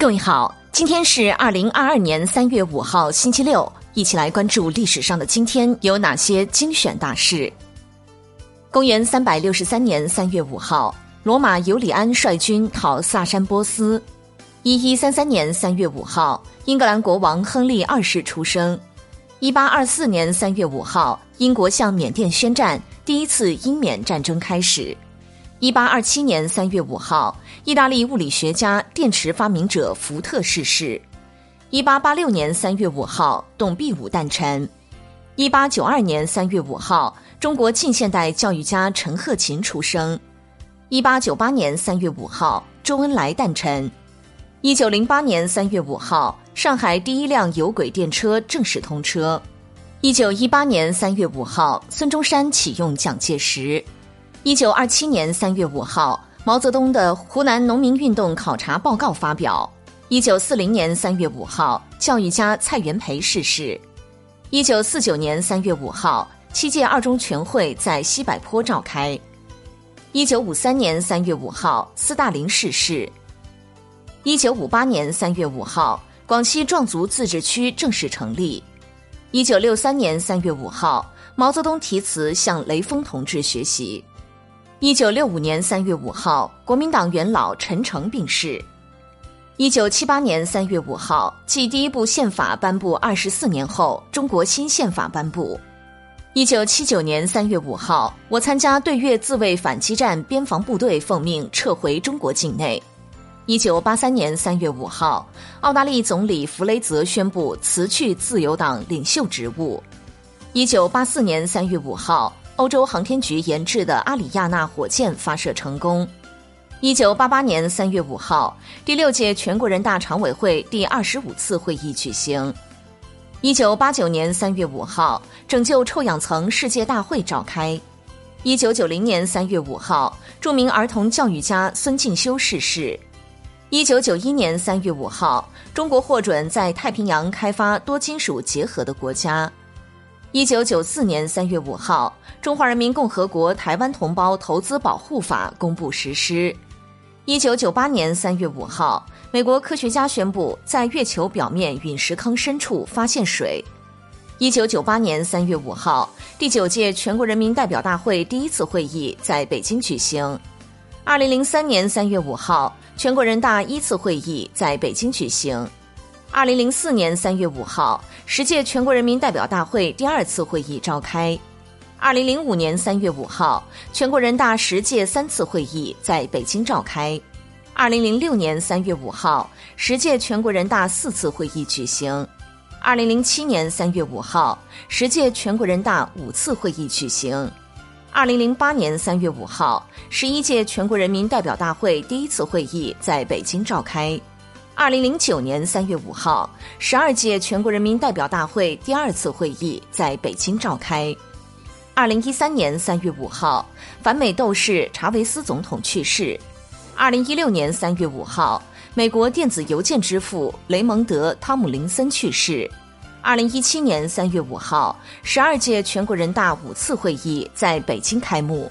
各位好，今天是二零二二年三月五号，星期六，一起来关注历史上的今天有哪些精选大事。公元三百六十三年三月五号，罗马尤里安率军讨萨珊波斯。一一三三年三月五号，英格兰国王亨利二世出生。一八二四年三月五号，英国向缅甸宣战，第一次英缅战争开始。一八二七年三月五号，意大利物理学家、电池发明者福特逝世。一八八六年三月五号，董必武诞辰。一八九二年三月五号，中国近现代教育家陈鹤琴出生。一八九八年三月五号，周恩来诞辰。一九零八年三月五号，上海第一辆有轨电车正式通车。一九一八年三月五号，孙中山启用蒋介石。一九二七年三月五号，毛泽东的湖南农民运动考察报告发表。一九四零年三月五号，教育家蔡元培逝世。一九四九年三月五号，七届二中全会在西柏坡召开。一九五三年三月五号，斯大林逝世。一九五八年三月五号，广西壮族自治区正式成立。一九六三年三月五号，毛泽东题词向雷锋同志学习。一九六五年三月五号，国民党元老陈诚病逝。一九七八年三月五号，继第一部宪法颁布二十四年后，中国新宪法颁布。一九七九年三月五号，我参加对越自卫反击战边防部队奉命撤回中国境内。一九八三年三月五号，澳大利总理弗雷泽宣布辞去自由党领袖职务。一九八四年三月五号。欧洲航天局研制的阿里亚纳火箭发射成功。一九八八年三月五号，第六届全国人大常委会第二十五次会议举行。一九八九年三月五号，拯救臭氧层世界大会召开。一九九零年三月五号，著名儿童教育家孙敬修逝世。一九九一年三月五号，中国获准在太平洋开发多金属结合的国家。一九九四年三月五号，《中华人民共和国台湾同胞投资保护法》公布实施。一九九八年三月五号，美国科学家宣布在月球表面陨石坑深处发现水。一九九八年三月五号，第九届全国人民代表大会第一次会议在北京举行。二零零三年三月五号，全国人大一次会议在北京举行。二零零四年三月五号，十届全国人民代表大会第二次会议召开。二零零五年三月五号，全国人大十届三次会议在北京召开。二零零六年三月五号，十届全国人大四次会议举行。二零零七年三月五号，十届全国人大五次会议举行。二零零八年三月五号，十一届全国人民代表大会第一次会议在北京召开。二零零九年三月五号，十二届全国人民代表大会第二次会议在北京召开。二零一三年三月五号，反美斗士查韦斯总统去世。二零一六年三月五号，美国电子邮件之父雷蒙德·汤姆林森去世。二零一七年三月五号，十二届全国人大五次会议在北京开幕。